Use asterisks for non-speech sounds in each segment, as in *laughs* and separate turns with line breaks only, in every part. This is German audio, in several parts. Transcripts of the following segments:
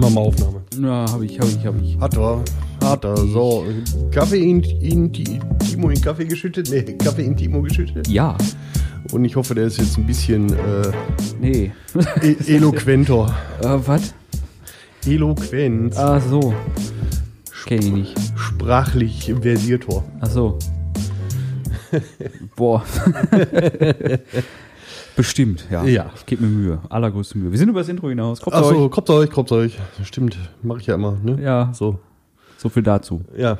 Machen wir Aufnahme.
Ja, habe ich, habe ich, habe ich.
Hat er. Hat er. So, Kaffee in, in die, Timo in Kaffee geschüttet? Nee, Kaffee in Timo geschüttet.
Ja.
Und ich hoffe, der ist jetzt ein bisschen äh,
Nee.
e eloquenter. *laughs*
äh, was?
Eloquent.
Ach so. Kenn ich nicht.
Sprachlich versierter.
Ach so. *laughs* Boah. *laughs* Bestimmt, ja.
Ja.
Ich gebe mir Mühe. Allergrößte Mühe. Wir sind über das Intro hinaus. Kommt
Achso,
euch.
kommt euch, kommt euch. Stimmt, mache ich ja immer. Ne?
Ja,
So,
so viel dazu.
ja.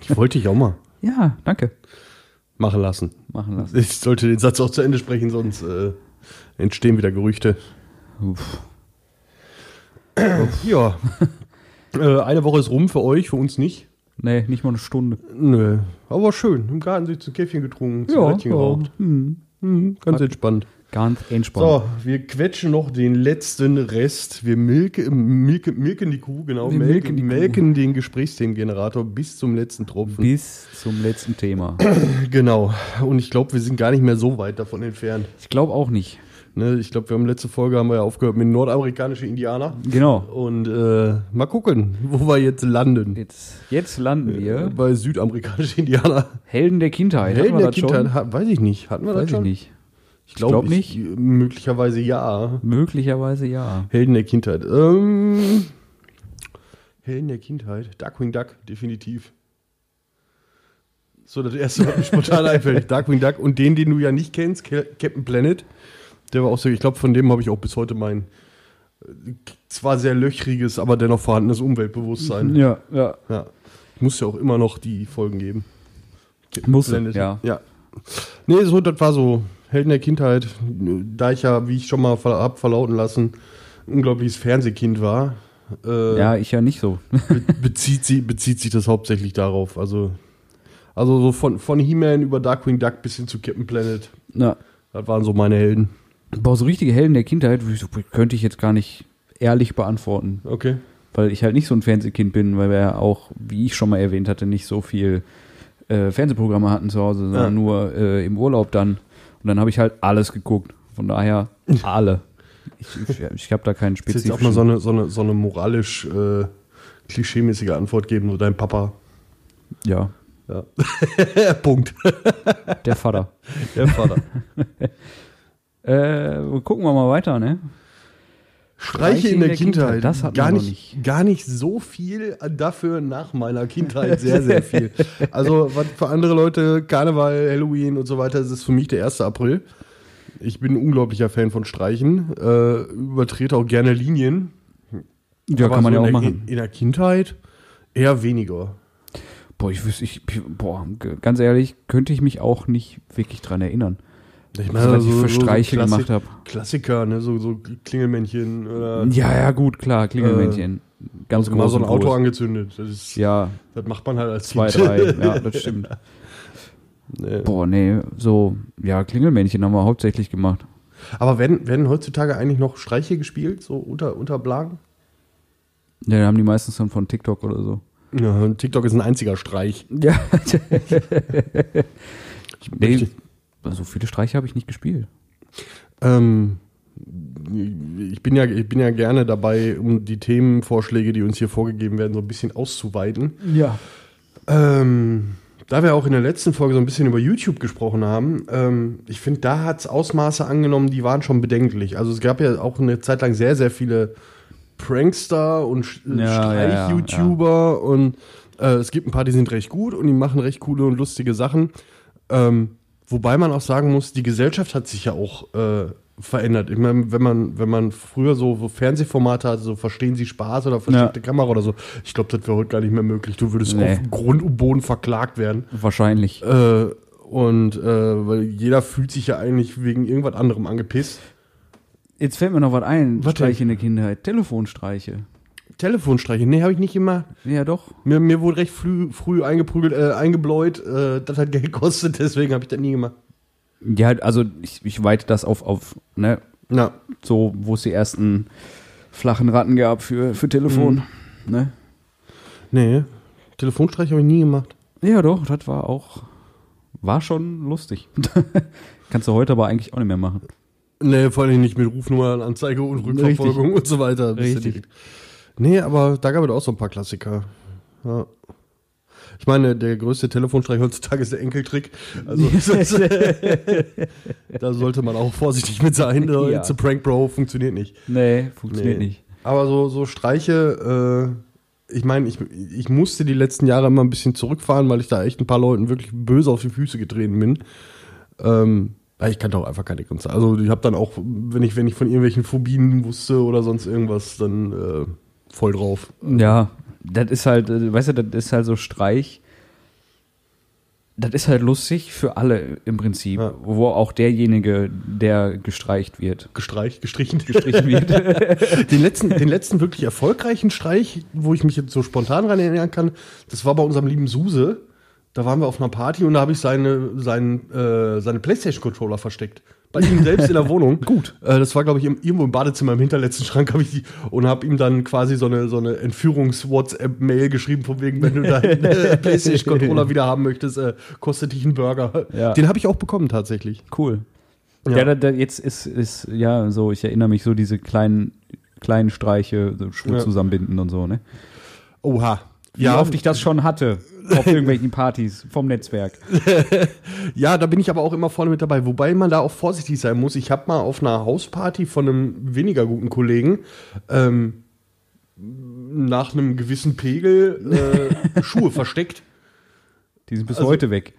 Ich wollte dich auch mal *laughs*
Ja, danke.
machen lassen.
Machen lassen.
Ich sollte den Satz auch zu Ende sprechen, sonst äh, entstehen wieder Gerüchte.
Uff. *clears throat*
Ja. *laughs* äh, eine Woche ist rum für euch, für uns nicht.
Nee, nicht mal eine Stunde.
Nö, aber schön. Im Garten sich ein Käffchen getrunken, Zigarettchen geraucht.
Hm.
Mhm, ganz
Hat-
entspannt.
Ganz entspannt.
So, wir quetschen noch den letzten Rest. Wir milke, milke, milken die Kuh, genau.
Wir
melken,
milken
melken den Gesprächsthemengenerator bis zum letzten Tropfen.
Bis zum letzten Thema. *clears throat*
Genau. Und ich glaube, wir sind gar nicht mehr so weit davon entfernt.
Ich glaube auch nicht.
Ne, ich glaube, wir haben letzte Folge haben wir ja aufgehört mit nordamerikanischen Indianer.
Genau.
Und äh, mal gucken, wo wir jetzt landen.
Jetzt, jetzt landen wir.
Bei südamerikanischen Indianer.
Helden der Kindheit.
Helden der? Kindheit, ha- weiß ich nicht. Hatten wir
Weiß
das
ich
schon?
nicht.
Ich glaube
glaub nicht.
Möglicherweise ja.
Möglicherweise ja.
Helden der Kindheit. Ähm, Helden der Kindheit. Darkwing Duck, definitiv. So, das erste, was mir spontan *laughs* einfällt. Darkwing Duck und den, den du ja nicht kennst, Ca- Captain Planet. Der war auch so, ich glaube, von dem habe ich auch bis heute mein äh, zwar sehr löchriges, aber dennoch vorhandenes Umweltbewusstsein.
Ja, ja.
Ja. Muss ja auch immer noch die Folgen geben.
Muss, ja.
ja. Nee, so, das war so Helden der Kindheit. Da ich ja, wie ich schon mal hab verlauten lassen, ein unglaubliches Fernsehkind war, äh,
Ja, ich ja nicht so. *laughs*
be bezieht, sie, bezieht sich das hauptsächlich darauf. Also, also so von, von He-Man über Darkwing Duck bis hin zu Captain Planet.
Ja.
Das waren so meine Helden.
Boah, so richtige Helden der Kindheit könnte ich jetzt gar nicht ehrlich beantworten,
Okay.
weil ich halt nicht so ein Fernsehkind bin, weil wir ja auch, wie ich schon mal erwähnt hatte, nicht so viel äh, Fernsehprogramme hatten zu Hause, sondern
Ja.
nur äh, im Urlaub dann. Und dann habe ich halt alles geguckt. Von daher alle. Ich, ich, ich habe da keinen
Ich
spezifischen.
auch mal so eine, so eine, so eine moralisch äh, klischeemäßige Antwort geben, so dein Papa.
ja,
Ja. *laughs* Punkt.
der Vater.
Der Vater. *laughs*
äh, gucken wir mal weiter, ne?
Streiche in der, Kindheit.
das hatten
gar
noch
nicht, gar nicht so viel, dafür nach meiner Kindheit sehr, sehr viel. *laughs* Also, was für andere Leute Karneval, Halloween und so weiter, das ist für mich der 1. April. Ich bin ein unglaublicher Fan von Streichen, äh, übertrete auch gerne Linien.
Ja,
Aber
kann man
so
ja auch
in der,
machen.
In der Kindheit eher weniger.
Boah, ich wüsste, ich, boah, ganz ehrlich, könnte ich mich auch nicht wirklich dran erinnern.
Ich
Also, was ich für Streiche
Klassi-
gemacht hab.
Klassiker, ne? so, so Klingelmännchen oder
Ja, ja, gut, klar, Klingelmännchen. Ganz
mal so ein Auto
groß.
angezündet. Das, ist,
Ja,
das macht man halt als
zwei,
Kind.
drei, ja, *laughs* das stimmt.
Nee.
Boah, nee, so, ja, Klingelmännchen haben wir hauptsächlich gemacht.
Aber werden, werden heutzutage eigentlich noch Streiche gespielt, so unter, unter Blagen?
Ja, da haben die meistens dann von TikTok oder so.
Ja, TikTok ist ein einziger Streich.
Ja. *laughs* nee, so viele Streiche habe ich nicht gespielt.
Ähm, ich, bin ja, ich bin ja gerne dabei, um die Themenvorschläge, die uns hier vorgegeben werden, so ein bisschen auszuweiten.
Ja.
Ähm, da wir auch in der letzten Folge so ein bisschen über YouTube gesprochen haben, ähm, ich finde, da hat es Ausmaße angenommen, die waren schon bedenklich. Also es gab ja auch eine Zeit lang sehr, sehr viele Prankster und
Ja, ja, ja,
Streich-YouTuber und äh, es gibt ein paar, die sind recht gut und die machen recht coole und lustige Sachen. Ähm, wobei man auch sagen muss, die Gesellschaft hat sich ja auch äh, verändert. Ich meine, wenn man, wenn man früher so, Fernsehformate hatte, so verstehen Sie Spaß oder versteckte Kamera oder so, ich glaube, das wäre heute gar nicht mehr möglich. Du würdest
Nee.
auf Grund und Boden verklagt werden.
Wahrscheinlich.
Äh, und äh, weil jeder fühlt sich ja eigentlich wegen irgendwas anderem angepisst.
Jetzt fällt mir noch was ein.
Was denn?
Streiche in der Kindheit. Telefonstreiche.
Telefonstreiche, nee, habe ich nicht gemacht.
Ja, doch.
Mir, mir wurde recht früh, früh eingeprügelt, äh, eingebläut. Äh, das hat Geld *laughs* gekostet, deswegen habe ich das nie gemacht.
Ja, also ich, ich weite das auf, auf, ne,
Na,
so, wo es die ersten flachen Ratten gab für, für Telefon.
Mhm.
Ne?
nee, Telefonstreich habe ich nie gemacht.
Ja, doch, das war auch, war schon lustig. *laughs* Kannst du heute aber eigentlich auch nicht mehr machen.
Nee, vor allem nicht mit Rufnummernanzeige und Rückverfolgung und so weiter.
Richtig.
Nee, aber da gab es auch so ein paar Klassiker. Ja. Ich meine, der größte Telefonstreich heutzutage ist der Enkeltrick. Also *laughs* da sollte man auch vorsichtig mit sein.
Ja.
Zu Prank Bro funktioniert nicht.
nee, funktioniert
Nee.
nicht.
Aber so, so Streiche, äh, ich meine, ich, ich musste die letzten Jahre immer ein bisschen zurückfahren, weil ich da echt ein paar Leuten wirklich böse auf die Füße getreten bin. Ähm, ich kannte auch einfach keine Grenze. Also ich habe dann auch, wenn ich, wenn ich von irgendwelchen Phobien wusste oder sonst irgendwas, dann äh, voll drauf.
Ja, das ist halt, äh, weißt du, das ist halt so Streich. Das ist halt lustig für alle im Prinzip,
Ja.
wo auch derjenige, der gestreicht wird,
Gestreicht, gestrichen.
gestrichen wird. *laughs*
den, letzten, den letzten wirklich erfolgreichen Streich, wo ich mich jetzt so spontan dran erinnern kann, das war bei unserem lieben Suse. Da waren wir auf einer Party und da habe ich seine, seinen, äh, seine Playstation-Controller versteckt. Bei ihm selbst in der Wohnung. *laughs* Gut. Äh, das war, glaube ich, im, irgendwo im Badezimmer im hinterletzten Schrank habe ich die und habe ihm dann quasi so eine, so eine Entführungs-WhatsApp-Mail geschrieben, von wegen, wenn du deinen *laughs* äh, Playstation-Controller wieder haben möchtest, äh, kostet dich einen Burger.
Ja.
Den habe ich auch bekommen tatsächlich.
Cool.
Ja.
Ja, da, da, jetzt ist, ist, ja, so, ich erinnere mich so diese kleinen, kleinen Streiche, so Schuhe
Ja.
zusammenbinden und so, ne?
Oha.
Wie oft ich das schon hatte auf irgendwelchen Partys vom Netzwerk. *laughs*
Ja, da bin ich aber auch immer vorne mit dabei. Wobei man da auch vorsichtig sein muss. Ich habe mal auf einer Hausparty von einem weniger guten Kollegen ähm, nach einem gewissen Pegel äh, *laughs* Schuhe versteckt.
Die sind bis
Also-
heute weg.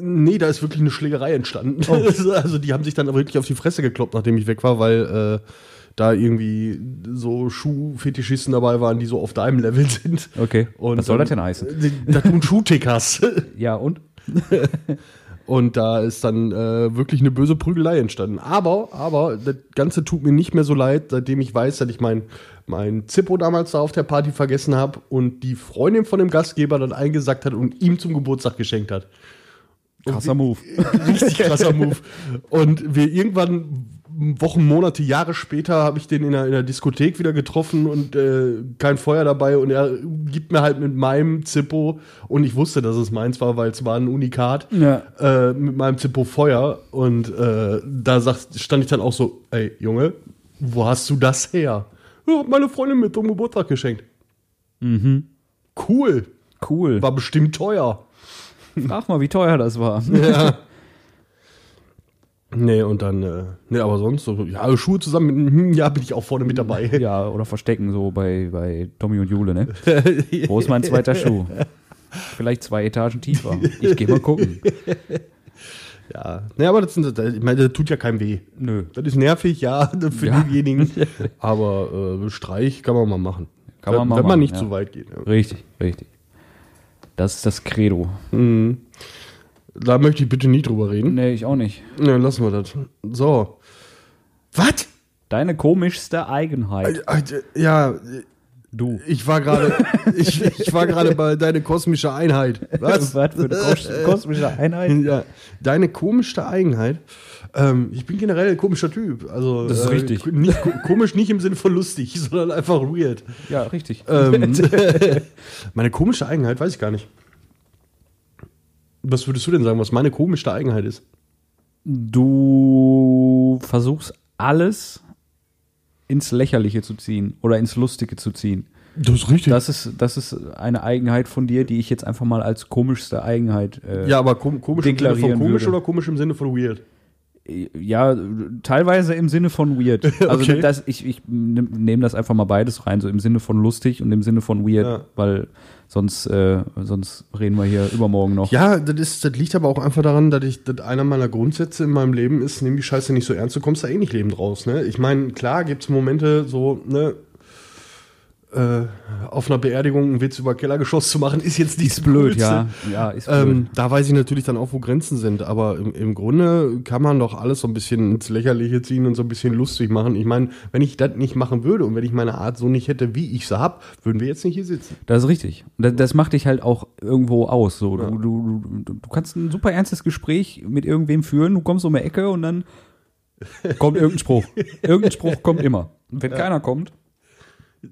Nee, da ist wirklich eine Schlägerei entstanden. *laughs* Also die haben sich dann wirklich auf die Fresse gekloppt, nachdem ich weg war, weil äh, da irgendwie so Schuhfetischisten dabei waren, die so auf deinem Level sind.
Okay.
Und
Was soll das denn heißen?
Da tun Schuhtickers. *laughs*
Ja, und? *laughs*
Und da ist dann äh, wirklich eine böse Prügelei entstanden. Aber, aber, das Ganze tut mir nicht mehr so leid, seitdem ich weiß, dass ich mein, mein Zippo damals da auf der Party vergessen habe und die Freundin von dem Gastgeber dann eingesackt hat und ihm zum Geburtstag geschenkt hat.
Krasser Move. *laughs*
Richtig krasser Move. Und wir irgendwann Wochen, Monate, Jahre später habe ich den in der, in der Diskothek wieder getroffen und äh, kein Feuer dabei und er gibt mir halt mit meinem Zippo und ich wusste, dass es meins war, weil es war ein Unikat
Ja.
äh, mit meinem Zippo Feuer und äh, da sagt, stand ich dann auch so, ey Junge, wo hast du das her? Ja, meine Freundin mit zum Geburtstag geschenkt.
Mhm.
Cool,
Cool.
war bestimmt teuer.
Frag mal, wie teuer das war.
Ja. *laughs* Nee, und dann, äh, nee, aber sonst, so, ja, Schuhe zusammen ja, bin ich auch vorne mit dabei.
Ja, oder verstecken so bei, bei Tommy und Jule, ne? *laughs* Wo ist mein zweiter Schuh? Vielleicht zwei Etagen tiefer. Ich geh mal gucken. *laughs*
Ja, nee, aber das, sind, das- ich meine, das tut ja keinem weh.
Nö.
Das ist nervig, ja, *laughs* für
Ja.
diejenigen. Aber äh, Streich kann man mal machen.
Kann man
wenn,
mal
wenn man
machen,
nicht
ja.
zu weit geht. Ja.
Richtig, richtig. Das ist das Credo.
Mhm. Da möchte ich bitte nie drüber reden.
Nee, ich auch nicht.
Ja, lassen wir das. So. Was?
Deine komischste Eigenheit.
Ja,
Du.
ich war gerade, *laughs* ich, ich war gerade bei deine kosmische Einheit. Was? *laughs*
Was für eine kos kosmische Einheit?
Ja, deine komischste Eigenheit. Ähm, ich bin generell ein komischer Typ. Also,
Das ist richtig.
Nicht, ko- komisch nicht im Sinne von lustig, *laughs* sondern einfach weird.
Ja, richtig.
Ähm, meine komische Eigenheit weiß ich gar nicht. Was würdest du denn sagen, was meine komischste Eigenheit ist?
Du versuchst alles ins Lächerliche zu ziehen oder ins Lustige zu ziehen.
Das ist richtig.
Das ist, das ist eine Eigenheit von dir, die ich jetzt einfach mal als komischste Eigenheit. Äh,
ja, aber kom komisch im Sinne von komisch
würde.
oder komisch im Sinne von weird?
Ja, teilweise im Sinne von weird. *laughs* Also
Okay.
das, ich, ich nehme nehm das einfach mal beides rein, so im Sinne von lustig und im Sinne von weird,
Ja.
weil sonst, äh, sonst reden wir hier übermorgen noch.
Ja, das, ist, das liegt aber auch einfach daran, dass ich dass einer meiner Grundsätze in meinem Leben ist, nimm die Scheiße nicht so ernst, du kommst da eh nicht lebend raus. Ne? Ich meine, klar gibt es Momente so, ne, äh, auf einer Beerdigung einen Witz über Kellergeschoss zu machen, ist jetzt nicht
Ist blöd, ja. Ja, ist blöd.
Ähm, da weiß ich natürlich dann auch, wo Grenzen sind. Aber im, im Grunde kann man doch alles so ein bisschen ins Lächerliche ziehen und so ein bisschen lustig machen. Ich meine, wenn ich das nicht machen würde und wenn ich meine Art so nicht hätte, wie ich sie habe, würden wir jetzt nicht hier sitzen.
Das ist richtig. Das, das macht dich halt auch irgendwo aus. So. Du, du, du, du kannst ein super ernstes Gespräch mit irgendwem führen, du kommst um die Ecke und dann kommt irgendein Spruch. *laughs* Irgendein Spruch kommt immer. Wenn keiner kommt,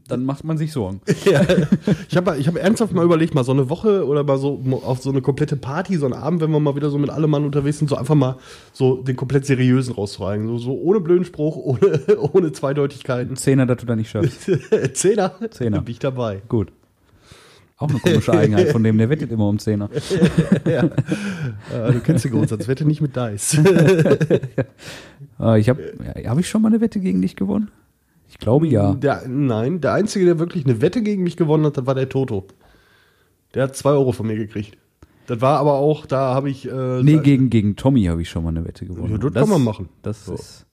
dann macht man sich Sorgen. *laughs*
Ja. Ich habe ich hab ernsthaft mal überlegt, mal so eine Woche oder mal so auf so eine komplette Party, so einen Abend, wenn wir mal wieder so mit allem Mann unterwegs sind, so einfach mal so den komplett seriösen rauszureigen. So, so ohne blöden Spruch, *laughs* ohne, ohne Zweideutigkeiten.
Zehner, dass du da nicht schaffst. *laughs*
Zehner?
Zehner.
Bin ich dabei.
Gut. Auch eine komische Eigenheit von dem, der wettet immer um Zehner.
Ja, du kennst den Grundsatz, wette nicht mit Dice.
Äh, ich habe, ja, habe ich schon mal eine Wette gegen dich gewonnen? Ich glaube ja.
Der, nein, der Einzige, der wirklich eine Wette gegen mich gewonnen hat, das war der Toto. Der hat zwei Euro von mir gekriegt. Das war aber auch, da habe ich. Äh,
Nee, gegen, gegen Tommy habe ich schon mal eine Wette gewonnen.
Ja, das kann man machen.
Das
So.
ist,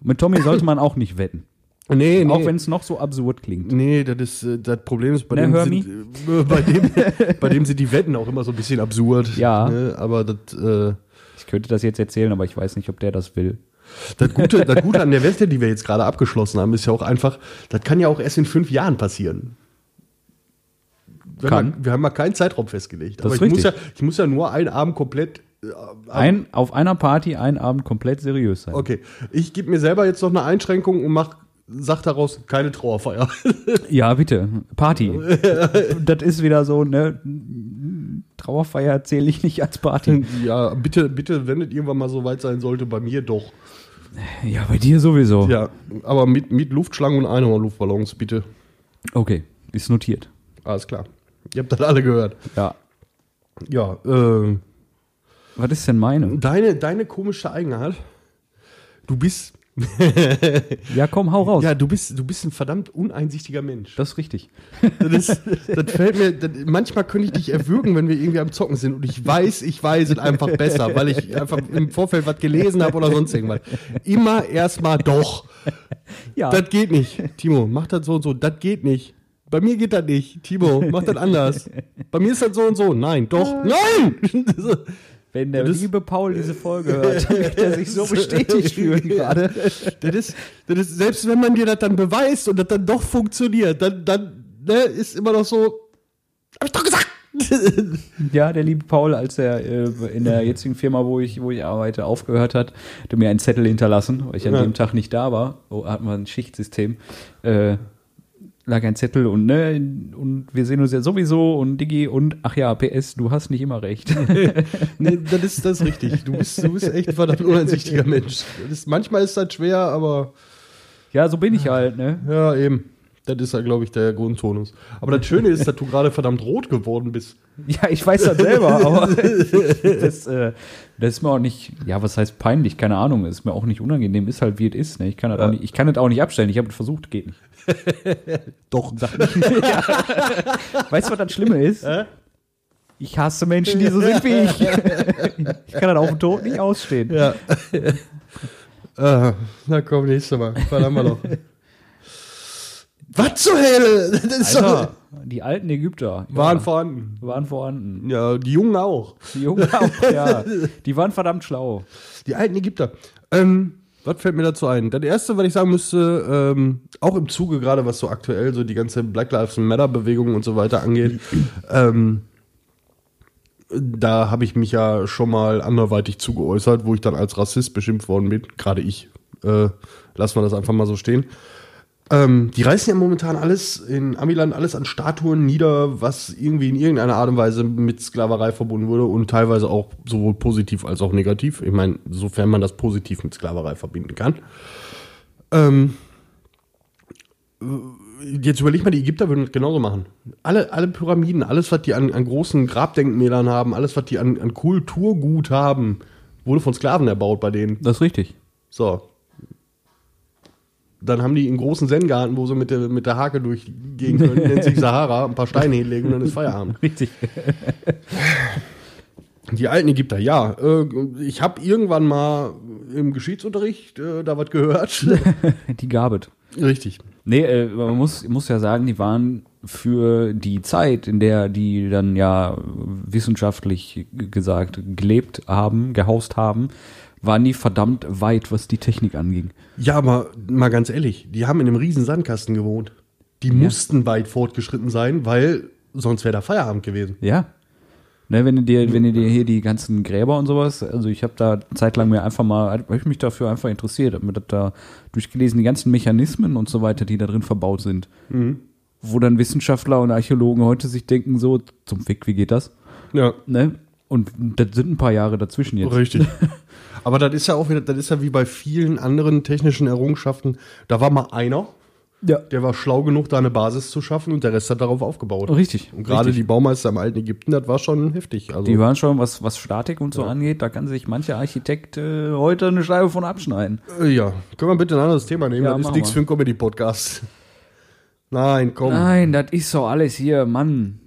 mit Tommy sollte man auch nicht wetten. *laughs*
Nee, nee.
Auch wenn es noch so absurd klingt.
Nee, das ist äh, das Problem ist bei
Ne,
dem sind, äh, *laughs* bei dem bei dem sind die Wetten auch immer so ein bisschen absurd.
Ja.
Ne? Aber das äh,
Ich könnte das jetzt erzählen, aber ich weiß nicht, ob der das will.
Das Gute das Gute an der Wette, die wir jetzt gerade abgeschlossen haben, ist ja auch einfach, das kann ja auch erst in fünf Jahren passieren. Wir
Kann.
Haben, ja- wir haben mal keinen Zeitraum festgelegt.
Das
aber
ist
ich muss, ja, ich muss ja nur einen Abend komplett. Äh,
Ein, auf einer Party einen Abend komplett seriös sein.
okay, ich gebe mir selber jetzt noch eine Einschränkung und mach, sag daraus keine Trauerfeier.
Ja, bitte. Party. *laughs* das ist wieder so, ne? Trauerfeier zähle ich nicht als Party. *laughs*
ja, bitte, bitte, wenn es irgendwann mal so weit sein sollte, bei mir doch.
Ja, bei dir sowieso.
Ja, aber mit, mit Luftschlangen und Einhorn-Luftballons, bitte.
Okay, ist notiert.
Alles klar. Ihr habt das alle gehört.
Ja.
Ja, äh,
Was ist denn meine?
deine, deine komische Eigenart, du bist, *laughs*
Ja, komm, hau raus.
ja, du bist, du bist ein verdammt uneinsichtiger Mensch.
Das ist richtig. *laughs*
Das, ist, das fällt mir, das, manchmal könnte ich dich erwürgen, wenn wir irgendwie am Zocken sind und ich weiß, ich weiß es einfach besser, weil ich einfach im Vorfeld was gelesen habe oder sonst irgendwas. Immer erstmal doch.
Ja.
Das geht nicht. Timo, mach das so und so. Das geht nicht. Bei mir geht das nicht. Timo, mach das anders. Bei mir ist das so und so. Nein, doch. Nein! *laughs*
Wenn der
Das-
liebe Paul diese Folge *laughs* hört, dann wird er sich so bestätigt fühlen gerade.
Das ist, das ist, selbst wenn man dir das dann beweist und das dann doch funktioniert, dann, dann ne, ist immer noch so. Hab ich doch gesagt! *laughs* *laughs*
Ja, der liebe Paul, als er äh, in der jetzigen Firma, wo ich, wo ich arbeite, aufgehört hat, hat er mir einen Zettel hinterlassen, weil ich an
Ja.
dem Tag nicht da war. Oh, hatten wir ein Schichtsystem. Äh, lag ein Zettel und ne, und wir sehen uns ja sowieso und Digi und ach ja, PS, du hast nicht immer recht. *laughs* *laughs*
nee, das ist, das ist richtig. Du bist, du bist echt ein verdammt uneinsichtiger Mensch. Das ist, manchmal ist das schwer, aber
ja, so bin ich halt, ne?
ja, eben. Das ist ja, glaube ich, der Grundtonus. Aber das Schöne ist, dass du gerade verdammt rot geworden bist.
Ja, ich weiß das selber, aber *laughs* das, äh, das ist mir auch nicht, ja, was heißt peinlich? Keine Ahnung, ist mir auch nicht unangenehm, ist halt wie es ist. Ne? Ich, kann das auch nicht, ich kann das auch nicht abstellen. Ich habe es versucht, geht nicht. *laughs*
Doch. *laughs*
Weißt du, was das Schlimme ist? Ich hasse Menschen, die so sind wie ich. *laughs* Ich kann das auf den Tod nicht ausstehen.
Ja. äh, na komm, nächstes Mal. Was haben wir noch? Was zur Hölle? Das ist
Alter, die alten Ägypter
waren
ja,
vorhanden.
waren vorhanden.
Ja, die Jungen auch.
Die Jungen auch, *laughs* ja. Die waren verdammt schlau.
Die alten Ägypter. Ähm, was fällt mir dazu ein? Das erste, was ich sagen müsste, ähm, auch im Zuge gerade, was so aktuell so die ganze Black Lives Matter Bewegung und so weiter angeht, *clears throat* ähm, da habe ich mich ja schon mal anderweitig zugeäußert, wo ich dann als Rassist beschimpft worden bin. Gerade ich. Äh, lassen wir das einfach mal so stehen. Ähm, die reißen ja momentan alles in Amiland alles an Statuen nieder, was irgendwie in irgendeiner Art und Weise mit Sklaverei verbunden wurde und teilweise auch sowohl positiv als auch negativ. Ich meine, sofern man das positiv mit Sklaverei verbinden kann. Ähm, jetzt überleg mal, die Ägypter würden das genauso machen. Alle, alle Pyramiden, alles, was die an, an großen Grabdenkmälern haben, alles, was die an, an Kulturgut haben, wurde von Sklaven erbaut bei denen.
Das ist richtig.
So. Dann haben die einen großen Zen-Garten, wo sie mit der, mit der Hake durchgehen können, nennt sich *laughs* Sahara, ein paar Steine hinlegen und dann ist Feierabend.
Richtig.
Die alten Ägypter, ja. Äh, ich habe irgendwann mal im Geschichtsunterricht äh, da was gehört. *laughs*
Die gabet.
Richtig.
Nee, äh, man muss, muss ja sagen, die waren für die Zeit, in der die dann ja wissenschaftlich gesagt gelebt haben, gehaust haben, waren die verdammt weit, was die Technik anging.
Ja, aber mal ganz ehrlich, die haben in einem riesen Sandkasten gewohnt. Die mussten weit fortgeschritten sein, weil sonst wäre da Feierabend gewesen.
Ja. Ne, wenn du dir, wenn du dir hier die ganzen Gräber und sowas, also ich habe da zeitlang mir einfach mal, habe ich mich dafür einfach interessiert, habe mir das da durchgelesen, die ganzen Mechanismen und so weiter, die da drin verbaut sind. Wo dann Wissenschaftler und Archäologen heute sich denken, so, zum Fick, wie geht das?
Ja.
Ne? Und das sind ein paar Jahre dazwischen jetzt.
Richtig. *laughs* Aber das ist ja auch wieder, das ist ja wie bei vielen anderen technischen Errungenschaften. Da war mal einer,
Ja.
der war schlau genug, da eine Basis zu schaffen und der Rest hat darauf aufgebaut.
Richtig.
Und gerade
richtig.
die Baumeister im alten Ägypten, das war schon heftig. Also,
Die waren schon, was, was Statik und so angeht, da kann sich mancher Architekt äh, heute eine Scheibe von abschneiden.
äh, ja, können wir bitte ein anderes Thema nehmen?
Ja,
das ist nichts für einen Comedy-Podcast. *laughs* Nein, komm.
Nein, das ist so alles hier, Mann.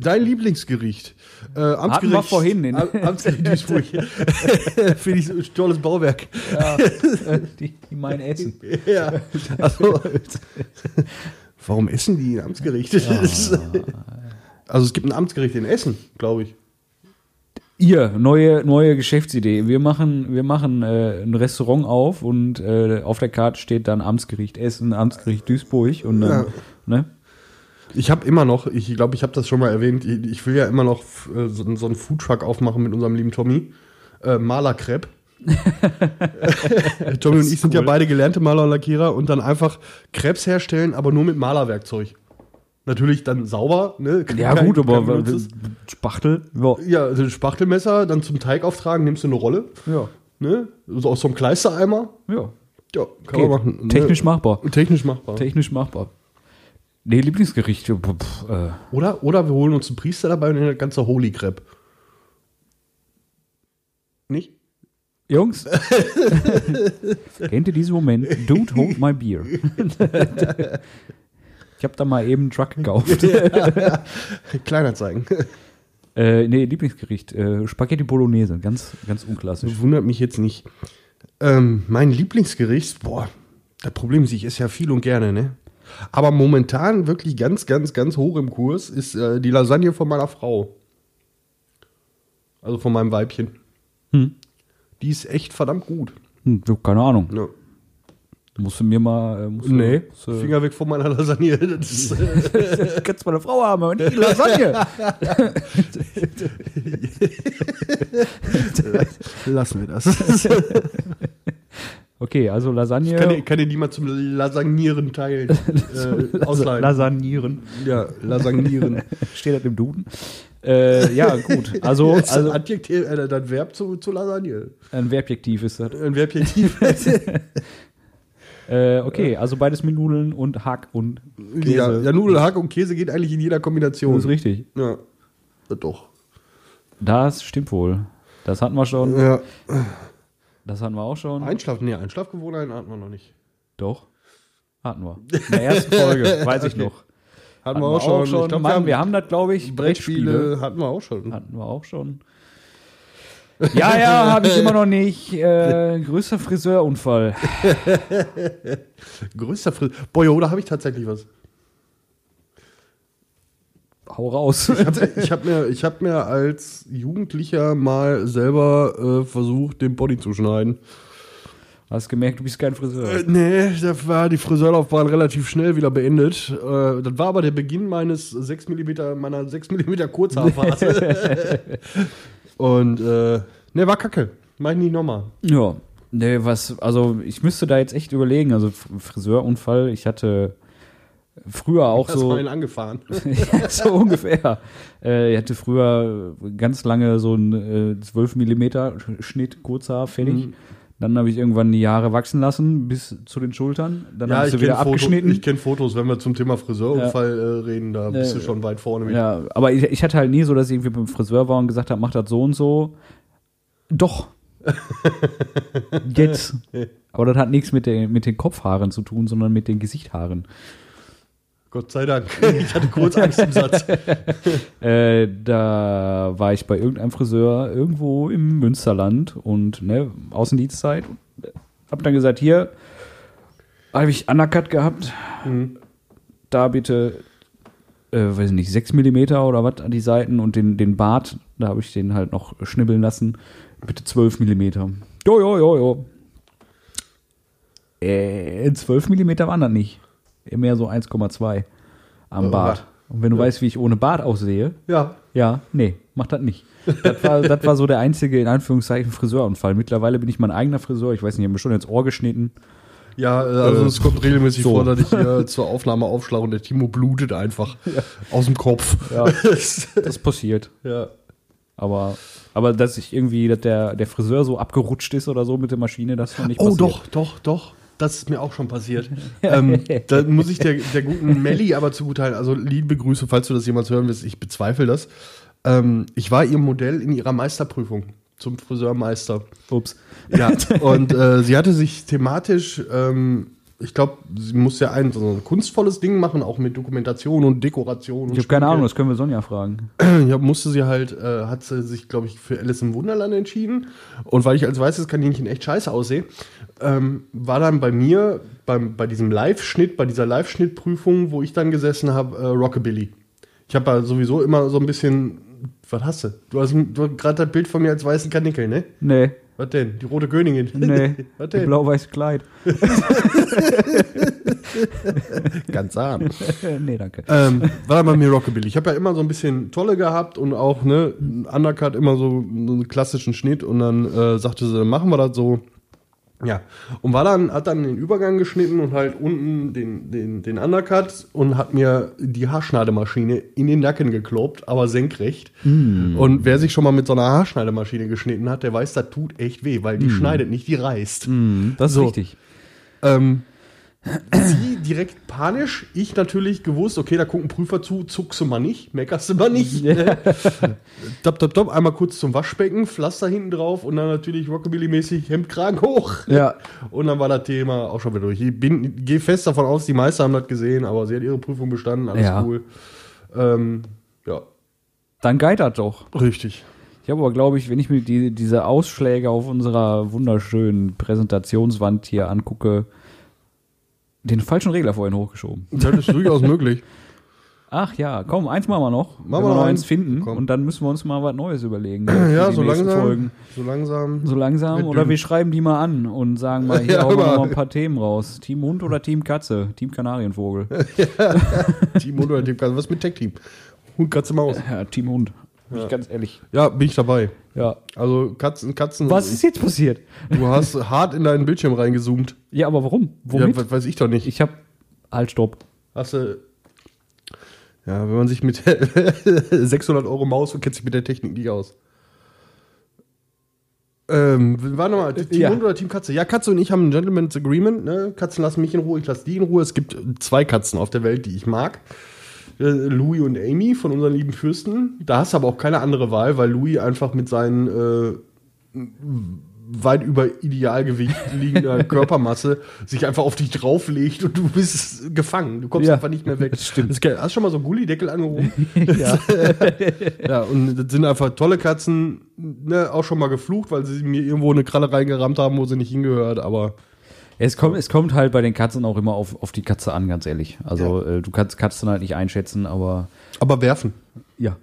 Dein Lieblingsgericht. Äh, Amtsgericht,
Hatten wir vorhin, den-
Am- Amtsgericht Duisburg. *laughs* Finde ich ein tolles Bauwerk.
Ja, die, die meinen Essen. *laughs*
Ja. Also, warum essen die Amtsgericht? Ist- Also es gibt ein Amtsgericht in Essen, glaube ich.
Ihr, neue, neue Geschäftsidee. Wir machen, wir machen äh, ein Restaurant auf und äh, auf der Karte steht dann Amtsgericht Essen, Amtsgericht Duisburg und dann,
Ja.
ne?
Ich habe immer noch, ich glaube, ich habe das schon mal erwähnt, ich, will ja immer noch äh, so, so einen Foodtruck aufmachen mit unserem lieben Tommy. Äh, Malerkrepp. *laughs* *laughs* Tommy und ich sind ja
cool.
beide gelernte Maler und Lackierer und dann einfach Krebs herstellen, aber nur mit Malerwerkzeug. Natürlich dann sauber, ne?
Ja,
Kein-
gut, aber
kein
Spachtel, ja.
Ja, also Spachtelmesser, dann zum Teig auftragen, nimmst du eine Rolle,
Ja.
ne? So aus so einem Kleistereimer.
ja.
Ja, kann
Geht.
man machen. Ne?
Technisch machbar.
Technisch machbar.
Technisch machbar. Nee, Lieblingsgericht. pf, pf, äh,
Oder, oder wir holen uns einen Priester dabei und das ganze Holy Crepe. Nicht?
Jungs, *laughs* kennt ihr diesen Moment? Dude, hold my beer. ich habe da mal eben einen Truck gekauft. *laughs*
Kleiner zeigen.
äh, nee, Lieblingsgericht. Äh, Spaghetti Bolognese. Ganz, ganz unklassisch.
Wundert mich jetzt nicht. Ähm, mein Lieblingsgericht, boah, das Problem ist, ich esse ja viel und gerne, ne? Aber momentan wirklich ganz, ganz, ganz hoch im Kurs ist äh, die Lasagne von meiner Frau. Also von meinem Weibchen.
Hm.
Die ist echt verdammt gut.
Hm, keine Ahnung.
Ja.
Musst du mir mal. Äh, musst
Nee,
musst du-
Finger weg von meiner Lasagne. *laughs* Das äh, *laughs*
kannst du meine Frau haben, aber nicht die Lasagne. *laughs*
lassen wir das.
Okay, also Lasagne.
Kann, dir- kann dir die mal zum Lasagnieren teilen. *laughs* äh, ausleihen.
Lasagnieren.
ja, Lasagnieren. *laughs*
Steht das im Duden? Äh, ja, gut. Also, *laughs*
Das ist
also
ein Adjektiv, äh, das Verb zu, zu Lasagne.
ein Verbjektiv ist das.
Ein Verbjektiv.
Äh, okay, also beides mit Nudeln und Hack und Käse.
ja, ja, Nudelhack und Käse geht eigentlich in jeder Kombination.
Das ist richtig.
Ja, ja, doch.
Das stimmt wohl. Das hatten wir schon.
Ja.
Das hatten wir auch schon.
Einschlaf, nee, Einschlafgewohnheiten hatten wir noch nicht.
Doch. Hatten wir. In der ersten Folge, *laughs* weiß ich
Okay.
noch.
Hatten wir auch schon. Ich glaub,
Mann, wir haben das, glaube ich,
Brettspiele
Brettspiele.
hatten wir auch schon.
Hatten wir auch schon. Ja, ja, habe ich immer noch nicht. Äh, *laughs* größter Friseurunfall.
Größter Friseur. Boah, jo, da habe ich tatsächlich was.
Hau raus.
Ich habe hab mir, ich hab mir als Jugendlicher mal selber äh, versucht, den Body zu schneiden.
Hast gemerkt, du bist kein Friseur.
Äh, nee, da war die Friseurlaufbahn relativ schnell wieder beendet. Äh, das war aber der Beginn meines 6 mm, meiner 6 mm Kurzhaarphase. *laughs* Und äh, ne, war kacke. Mach ich nicht nochmal.
Ja, nee, was, also ich müsste da jetzt echt überlegen. Also Friseurunfall, ich hatte früher auch
Hast
so.
mal einen angefahren. *laughs*
ja, so ungefähr. Äh, ich hatte früher ganz lange so einen äh, 12 mm Schnitt, Kurzhaar, fertig.
Mhm.
Dann habe ich irgendwann die Haare wachsen lassen bis zu den Schultern. Dann habe ich sie wieder
Foto,
abgeschnitten.
ich kenne Fotos, wenn wir zum Thema Friseurunfall äh, reden, da bist du
Äh,
schon weit vorne mit.
Ja, aber ich, ich hatte halt nie so, dass ich irgendwie beim Friseur war und gesagt habe, mach das so und so. Doch. *laughs* Jetzt. Aber das hat nichts mit, den- mit den Kopfhaaren zu tun, sondern mit den Gesichthaaren.
Gott sei Dank. *laughs* Ich hatte kurz Angst im Satz. *laughs*
Äh, da war ich bei irgendeinem Friseur irgendwo im Münsterland und ne, Außendienstzeit. Hab dann gesagt, hier habe ich Undercut gehabt. Da bitte, äh, weiß ich nicht, 6 mm oder was an die Seiten und den, den Bart, da habe ich den halt noch schnibbeln lassen. Bitte 12 mm. Jo, jo, jo, jo. Äh, 12 mm waren das nicht. Mehr so 1,2 am
Oh,
Bart. Und wenn du
ja.
weißt, wie ich ohne Bart aussehe,
Ja.
ja, nee, mach das nicht. Das war, das war so der einzige, in Anführungszeichen, Friseurunfall. Mittlerweile bin ich mein eigener Friseur. Ich weiß nicht, ich habe mir schon ins Ohr geschnitten.
Ja, also
Äh,
es kommt regelmäßig
so.
vor, dass ich hier zur Aufnahme aufschlage und der Timo blutet einfach *laughs* aus dem Kopf.
Ja, das passiert.
ja.
Aber, aber dass ich irgendwie, dass der, der Friseur so abgerutscht ist oder so mit der Maschine, das ist noch nicht
Oh,
passiert.
doch, doch, doch. Das ist mir auch schon passiert. *laughs* ähm, da muss ich der, der guten Melli aber zuguteilen. Also liebe Grüße, falls du das jemals hören willst. Ich bezweifle das. Ähm, ich war ihr Modell in ihrer Meisterprüfung zum Friseurmeister.
Ups.
Ja, und äh, sie hatte sich thematisch, ähm, ich glaube, sie muss ja ein so ein kunstvolles Ding machen, auch mit Dokumentation und Dekoration.
Ich habe keine. Ahnung, das können wir Sonja fragen.
Ja, musste sie halt, äh, hat sie sich, glaube ich, für Alice im Wunderland entschieden. Und weil ich als weißes Kaninchen echt scheiße aussehe, ähm, war dann bei mir beim, bei diesem Live-Schnitt, bei dieser Live-Schnittprüfung, wo ich dann gesessen habe, äh, Rockabilly. Ich habe da sowieso immer so ein bisschen. Was hast du? Du hast, du hast gerade das Bild von mir als weißen Kanickel, ne?
Nee,
Was denn? Die rote Königin?
nee. *laughs*
Was denn?
blau-weiße Kleid. *laughs*
Ganz arm. *laughs*
nee, danke.
ähm, war bei mir Rockabilly. Ich habe ja immer so ein bisschen Tolle gehabt und auch, ne, Undercut, immer so einen klassischen Schnitt und dann äh, sagte sie, dann machen wir das so. Ja, und war dann, hat dann den Übergang geschnitten und halt unten den, den, den Undercut und hat mir die Haarschneidemaschine in den Nacken gekloppt, aber senkrecht. Und wer sich schon mal mit so einer Haarschneidemaschine geschnitten hat, der weiß, das tut echt weh, weil die schneidet nicht, die reißt.
Das ist
so.
richtig.
Ähm, sie direkt panisch, ich natürlich gewusst, okay, da gucken Prüfer zu, zuckst du mal nicht, meckerst du mal nicht. Top, top, top, einmal kurz zum Waschbecken, Pflaster hinten drauf und dann natürlich Rockabilly-mäßig Hemdkragen hoch.
Ja.
Und dann war das Thema auch schon wieder durch. Ich bin, gehe fest davon aus, die Meister haben das gesehen, aber sie hat ihre Prüfung bestanden, alles
Ja.
cool. Ähm, ja,
Dann geitert doch.
richtig.
Ich habe aber, glaube ich, wenn ich mir die, diese Ausschläge auf unserer wunderschönen Präsentationswand hier angucke, den falschen Regler vorhin hochgeschoben.
Das ist durchaus *laughs* möglich.
Ach ja, komm, eins machen wir noch.
Machen wir noch
eins finden
Komm.
und dann müssen wir uns mal was Neues überlegen. *clears throat*
Ja, so langsam.
Folgen.
So langsam.
So langsam. Oder wir schreiben die mal an und sagen mal, *laughs* hier
Ja,
hauen wir mal ein paar Themen raus. Team Hund oder Team Katze? Team Kanarienvogel. *laughs*
Team oder Team Katze. Was mit Tech-Team? Hund, Katze, Maus.
Ja, Team Hund. Bin ich ganz ehrlich.
Ja, bin ich dabei.
Ja.
Also Katzen, Katzen.
Was ist jetzt passiert?
Du hast hart in deinen Bildschirm reingezoomt.
Ja, aber warum? Womit?
Ja, weiß ich doch nicht.
ich habe Halt, stopp.
Hast du. Ja, wenn man sich mit *laughs* 600 Euro Maus und kennt sich mit der Technik nicht aus. Ähm, war nochmal, Team
Ja.
Hund oder Team Katze? Ja, Katze und ich haben ein Gentleman's Agreement. Ne? Katzen lassen mich in Ruhe, ich lasse die in Ruhe. Es gibt zwei Katzen auf der Welt, die ich mag. Äh, Louis und Amy von unseren lieben Fürsten. Da hast du aber auch keine andere Wahl, weil Louis einfach mit seinen äh, weit über Idealgewicht liegender *laughs* Körpermasse sich einfach auf dich drauflegt und du bist gefangen. Du kommst
Ja,
einfach nicht mehr weg.
das stimmt.
ist geil. Hast du schon mal so einen Gullideckel angehoben? *laughs*
ja. *laughs*
ja, und das sind einfach tolle Katzen. Ne, auch schon mal geflucht, weil sie mir irgendwo eine Kralle reingerammt haben, wo sie nicht hingehört, aber
Es kommt, es kommt halt bei den Katzen auch immer auf, auf die Katze an, ganz ehrlich. Also äh, du kannst Katzen halt nicht einschätzen, aber
aber werfen.
ja.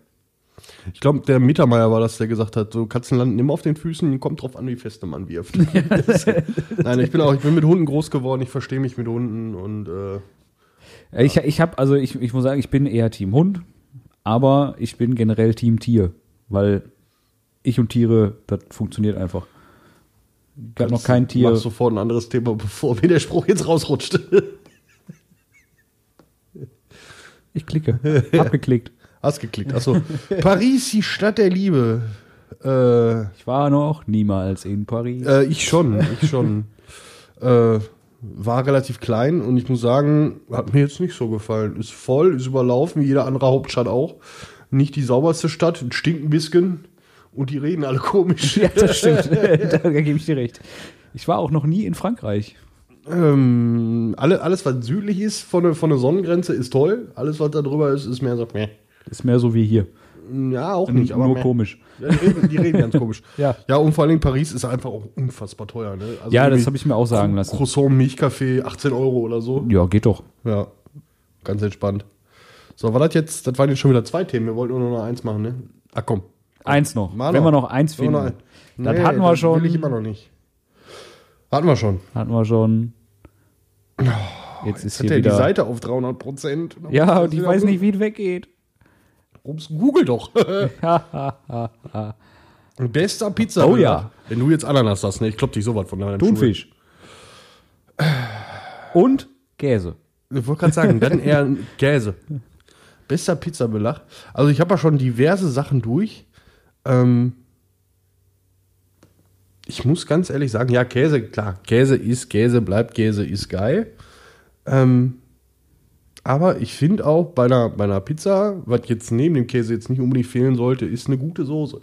Ich glaube, der Mittermeier war das, der gesagt hat, so Katzen landen immer auf den Füßen, kommt drauf an, wie fest Mann wirft. *laughs* Nein, ich bin auch, ich bin mit Hunden groß geworden, ich verstehe mich mit Hunden und äh,
Ich, ich habe, also ich, ich muss sagen, ich bin eher Team Hund, aber ich bin generell Team Tier, weil ich und Tiere, das funktioniert einfach. Ich habe noch kein Tier.
Mach sofort ein anderes Thema, bevor mir der Spruch jetzt rausrutscht.
Ich klicke. Abgeklickt.
Hast geklickt. Achso. Paris, die Stadt der Liebe. Äh,
Ich war noch niemals in Paris.
Äh, ich schon, ich schon. äh, war relativ klein und ich muss sagen, hat mir jetzt nicht so gefallen. Ist voll, ist überlaufen, wie jede andere Hauptstadt auch. Nicht die sauberste Stadt, stinkt ein bisschen und die reden alle komisch.
ja, das stimmt. *laughs* da gebe ich dir recht. Ich war auch noch nie in Frankreich.
Ähm, alle, alles, was südlich ist von der, von der Sonnengrenze, ist toll. Alles, was da drüber ist, ist mehr so, meh.
Ist mehr so wie hier.
Ja, auch nicht, aber
Nur
meh.
komisch.
Ja, die, reden, die reden ganz komisch. *laughs*
Ja.
Ja, und vor allen Dingen Paris ist einfach auch unfassbar teuer. Ne? Also
Ja, das habe ich mir auch sagen lassen.
Croissant, Milchkaffee, 18 Euro oder so.
Ja, geht doch.
Ja, ganz entspannt. So, war das jetzt, das waren jetzt schon wieder zwei Themen. Wir wollten nur noch eins machen, ne? Ach komm.
Eins noch.
Mal
Wenn
noch.
wir noch eins finden.
noch ein-
Das hatten wir
das
schon.
Will ich immer noch nicht. Hatten wir schon.
Hatten wir schon. Jetzt ist
Jetzt hat
hier
er die
wieder.
Seite auf 300 Prozent.
Ja, und ich weiß nicht, wie es weggeht.
Rums, Google doch. *laughs* Bester Pizza.
Oh ja.
Wenn du jetzt Ananas hast, ne? Ich klopp dich sowas von Schuhen.
Thunfisch. Und Käse.
Ich wollte gerade sagen, dann eher Käse. Bester Pizzabelag. Also ich habe ja schon diverse Sachen durch. Ähm ich muss ganz ehrlich sagen, ja, Käse, klar, Käse ist Käse, bleibt Käse, ist geil. Ähm aber ich finde auch bei einer, bei einer Pizza, was jetzt neben dem Käse jetzt nicht unbedingt fehlen sollte, ist eine gute Soße.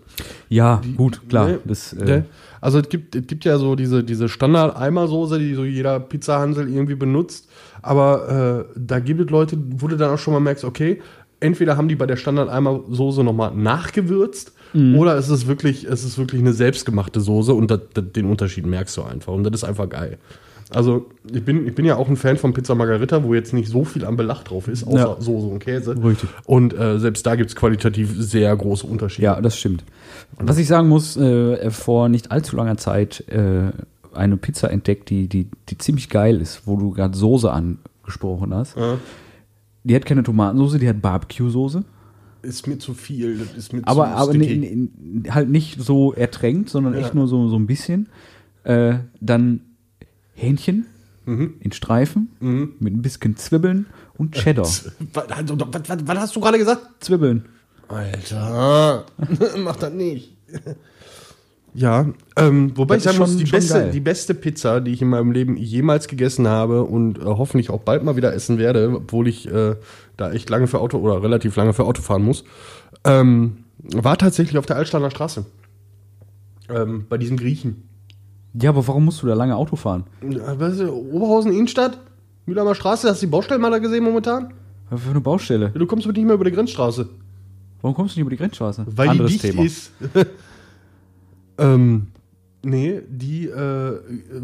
Ja, gut, klar.
Ne?
Das, äh,
Ne? Also es gibt, es gibt ja so diese, diese Standard-Eimersoße, die so jeder Pizzahansel irgendwie benutzt. Aber äh, da gibt es Leute, wo du dann auch schon mal merkst, okay, entweder haben die bei der Standard-Eimersoße nochmal nachgewürzt oder es ist wirklich, es ist wirklich eine selbstgemachte Soße und das, das, den Unterschied merkst du einfach. Und das ist einfach geil. Also ich bin, ich bin ja auch ein Fan von Pizza Margarita, wo jetzt nicht so viel am Belag drauf ist, außer
Ja.
Soße und Käse.
Richtig.
Und äh, selbst da gibt es qualitativ sehr große Unterschiede.
Ja, das stimmt. Was ich sagen muss, äh, vor nicht allzu langer Zeit äh, eine Pizza entdeckt, die, die, die ziemlich geil ist, wo du gerade Soße angesprochen hast.
Ja.
Die hat keine Tomatensoße, die hat Barbecue-Soße.
Ist mir zu viel, das ist mir
Aber,
zu
aber
sticky.
n- n- halt nicht so ertränkt, sondern echt nur so, so ein bisschen. Äh, dann Hähnchen
Mhm.
in Streifen mit ein bisschen Zwiebeln und Cheddar. *laughs*
Was, also, was, was, was hast du gerade gesagt?
Zwiebeln.
Alter, *laughs* mach das nicht. Ja, ähm, wobei
Das
ich sagen
ist
muss,
schon-
die beste,
geil.
die beste Pizza, die ich in meinem Leben jemals gegessen habe und äh, hoffentlich auch bald mal wieder essen werde, obwohl ich äh, da echt lange für Auto oder relativ lange für Auto fahren muss, ähm, war tatsächlich auf der Altsteiner Straße. Ähm, bei diesem Griechen.
Ja, aber warum musst du da lange Auto fahren?
Weißt du, Oberhausen Innenstadt, Mühlheimer Straße, hast du die Baustellen mal da gesehen momentan?
Was für eine Baustelle?
Ja, du kommst nicht mehr über die Grenzstraße.
Warum kommst du nicht über die Grenzstraße?
Weil
Anderes
die dicht
Thema.
ist. *laughs* ähm, nee, die, äh,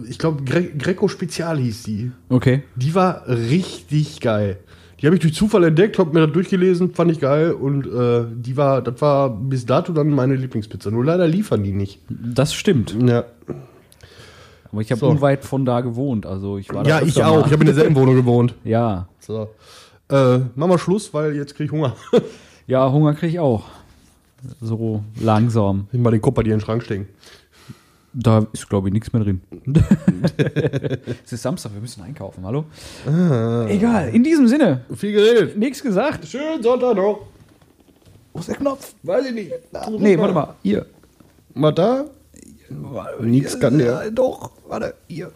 ich glaube, Gre Greco Spezial hieß die.
Okay.
Die war richtig geil. Die habe ich durch Zufall entdeckt, habe mir das durchgelesen, fand ich geil und äh, die war, das war bis dato dann meine Lieblingspizza. Nur leider liefern die nicht.
Das stimmt.
Ja,
Aber ich habe
So.
unweit von da gewohnt. Also ich war da
ja ich auch.
mal.
Ich habe in derselben Wohnung gewohnt. *laughs*
Ja.
So. Äh, machen wir Schluss, weil jetzt krieg ich Hunger.
Ja, Hunger kriege ich auch. So langsam.
ich mal den Kopf bei dir in den Schrank stecken.
Da ist, glaube ich, nichts mehr drin. *laughs* es ist Samstag, wir müssen einkaufen, hallo?
Ah.
Egal, in diesem Sinne,
Viel geredet.
nichts gesagt.
Schönen Sonntag noch.
Wo ist der Knopf?
Weiß ich nicht.
Nee, warte mal, hier.
Mal da. Nix kann der.
Ja, Doch, warte, hier.